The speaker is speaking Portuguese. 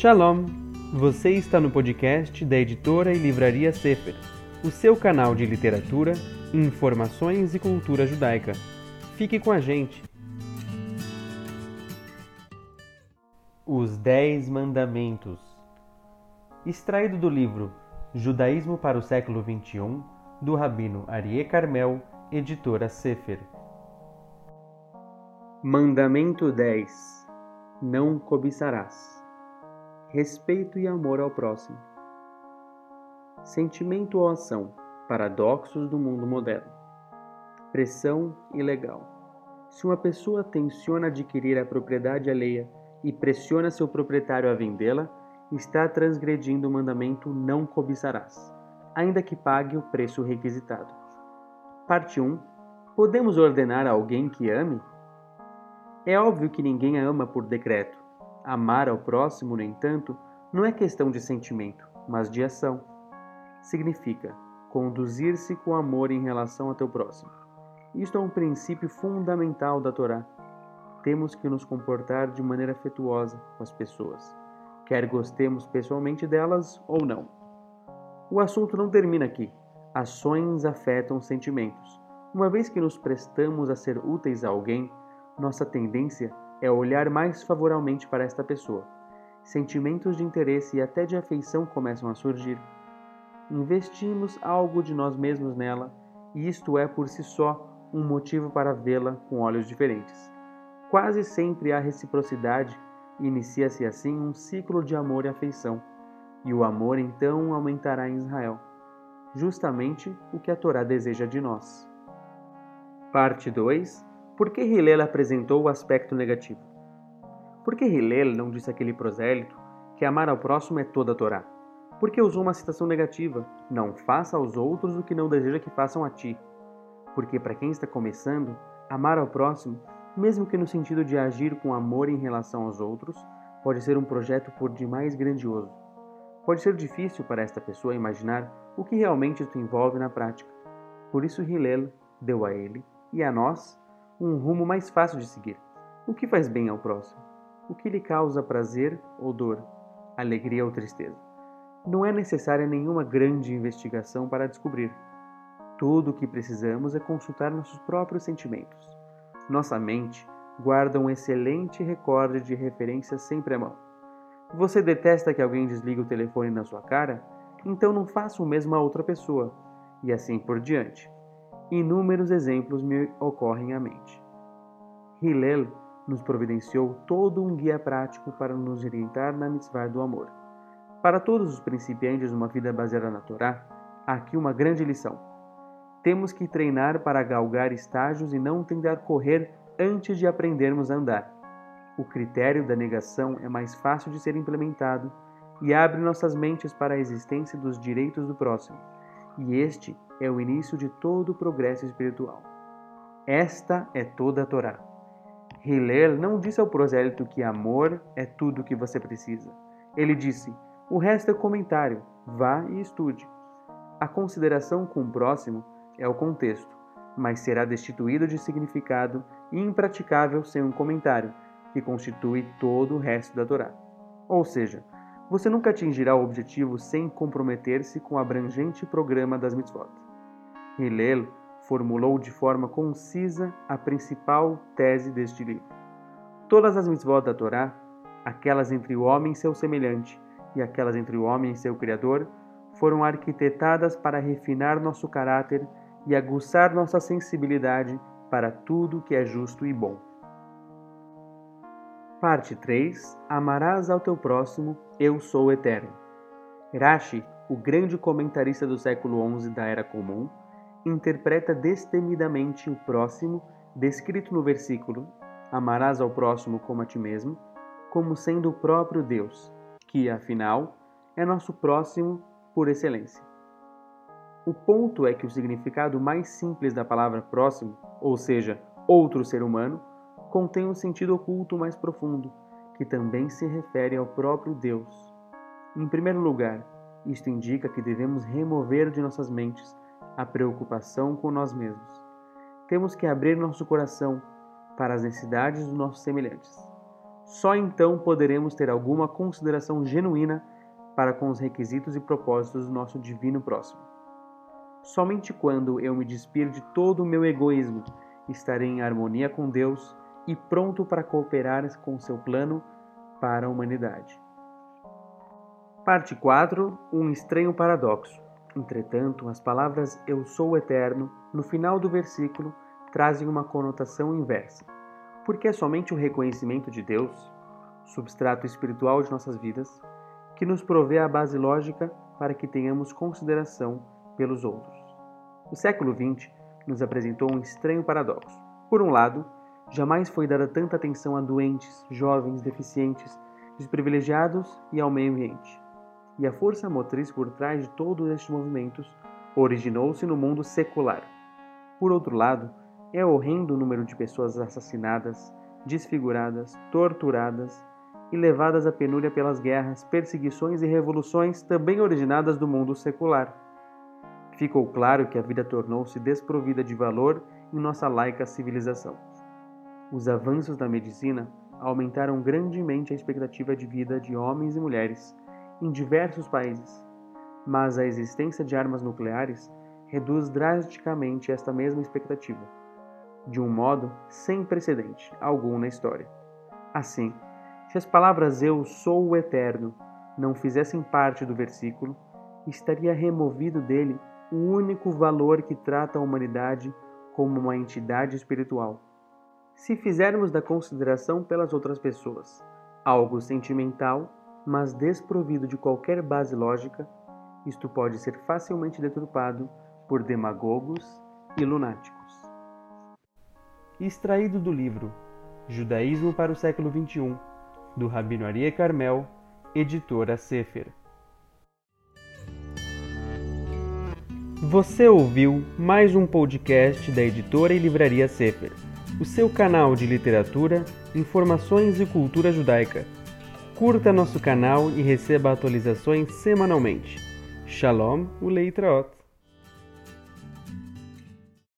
Shalom! Você está no podcast da editora e livraria Sefer, o seu canal de literatura, informações e cultura judaica. Fique com a gente! Os Dez Mandamentos Extraído do livro Judaísmo para o século XXI, do rabino Arie Carmel, editora Sefer. Mandamento 10 Não cobiçarás respeito e amor ao próximo. Sentimento ou ação, paradoxos do mundo moderno. Pressão ilegal. Se uma pessoa tenciona adquirir a propriedade alheia e pressiona seu proprietário a vendê-la, está transgredindo o mandamento não cobiçarás, ainda que pague o preço requisitado. Parte 1. Podemos ordenar a alguém que ame? É óbvio que ninguém ama por decreto Amar ao próximo, no entanto, não é questão de sentimento, mas de ação. Significa conduzir-se com amor em relação ao teu próximo. Isto é um princípio fundamental da Torá. Temos que nos comportar de maneira afetuosa com as pessoas, quer gostemos pessoalmente delas ou não. O assunto não termina aqui. Ações afetam sentimentos. Uma vez que nos prestamos a ser úteis a alguém, nossa tendência é olhar mais favoravelmente para esta pessoa. Sentimentos de interesse e até de afeição começam a surgir. Investimos algo de nós mesmos nela, e isto é por si só um motivo para vê-la com olhos diferentes. Quase sempre há reciprocidade inicia-se assim um ciclo de amor e afeição, e o amor então aumentará em Israel, justamente o que a Torá deseja de nós. Parte 2 por que Hillel apresentou o aspecto negativo? Por que Hillel não disse aquele prosélito que amar ao próximo é toda a Torá? Por que usou uma citação negativa? Não faça aos outros o que não deseja que façam a ti. Porque para quem está começando, amar ao próximo, mesmo que no sentido de agir com amor em relação aos outros, pode ser um projeto por demais grandioso. Pode ser difícil para esta pessoa imaginar o que realmente isto envolve na prática. Por isso Hillel deu a ele e a nós um rumo mais fácil de seguir. O que faz bem ao próximo? O que lhe causa prazer ou dor, alegria ou tristeza? Não é necessária nenhuma grande investigação para descobrir. Tudo o que precisamos é consultar nossos próprios sentimentos. Nossa mente guarda um excelente recorde de referências sempre à mão. Você detesta que alguém desligue o telefone na sua cara? Então não faça o mesmo a outra pessoa. E assim por diante. Inúmeros exemplos me ocorrem à mente. Hillel nos providenciou todo um guia prático para nos orientar na mitzvah do amor. Para todos os principiantes uma vida baseada na Torá, há aqui uma grande lição. Temos que treinar para galgar estágios e não tentar correr antes de aprendermos a andar. O critério da negação é mais fácil de ser implementado e abre nossas mentes para a existência dos direitos do próximo e este é o início de todo o progresso espiritual. Esta é toda a Torá. Hillel não disse ao prosélito que amor é tudo o que você precisa. Ele disse: o resto é comentário, vá e estude. A consideração com o próximo é o contexto, mas será destituído de significado e impraticável sem um comentário, que constitui todo o resto da Torá. Ou seja, você nunca atingirá o objetivo sem comprometer-se com o abrangente programa das mitzvot. Hillel formulou de forma concisa a principal tese deste livro. Todas as mitzvot da Torá, aquelas entre o homem e seu semelhante e aquelas entre o homem e seu Criador, foram arquitetadas para refinar nosso caráter e aguçar nossa sensibilidade para tudo que é justo e bom. Parte 3 Amarás ao teu próximo, eu sou eterno. Rashi, o grande comentarista do século XI da Era Comum, interpreta destemidamente o próximo, descrito no versículo Amarás ao próximo como a ti mesmo, como sendo o próprio Deus, que, afinal, é nosso próximo por excelência. O ponto é que o significado mais simples da palavra próximo, ou seja, outro ser humano, contém um sentido oculto mais profundo, que também se refere ao próprio Deus. Em primeiro lugar, isto indica que devemos remover de nossas mentes a preocupação com nós mesmos. Temos que abrir nosso coração para as necessidades dos nossos semelhantes. Só então poderemos ter alguma consideração genuína para com os requisitos e propósitos do nosso divino próximo. Somente quando eu me despir de todo o meu egoísmo, estarei em harmonia com Deus e pronto para cooperar com seu plano para a humanidade. Parte 4 Um estranho paradoxo. Entretanto, as palavras Eu sou eterno, no final do versículo, trazem uma conotação inversa, porque é somente o reconhecimento de Deus, substrato espiritual de nossas vidas, que nos provê a base lógica para que tenhamos consideração pelos outros. O século XX nos apresentou um estranho paradoxo. Por um lado, jamais foi dada tanta atenção a doentes, jovens, deficientes, desprivilegiados e ao meio ambiente. E a força motriz por trás de todos estes movimentos originou-se no mundo secular. Por outro lado, é horrendo o número de pessoas assassinadas, desfiguradas, torturadas e levadas à penúria pelas guerras, perseguições e revoluções também originadas do mundo secular. Ficou claro que a vida tornou-se desprovida de valor em nossa laica civilização. Os avanços da medicina aumentaram grandemente a expectativa de vida de homens e mulheres em diversos países, mas a existência de armas nucleares reduz drasticamente esta mesma expectativa, de um modo sem precedente algum na história. Assim, se as palavras Eu sou o Eterno não fizessem parte do versículo, estaria removido dele o único valor que trata a humanidade como uma entidade espiritual. Se fizermos da consideração pelas outras pessoas algo sentimental, mas desprovido de qualquer base lógica, isto pode ser facilmente deturpado por demagogos e lunáticos. Extraído do livro Judaísmo para o século XXI, do Rabino Arie Carmel, editora Sefer. Você ouviu mais um podcast da editora e livraria Sefer, o seu canal de literatura, informações e cultura judaica. Curta nosso canal e receba atualizações semanalmente. Shalom, o Leitraot.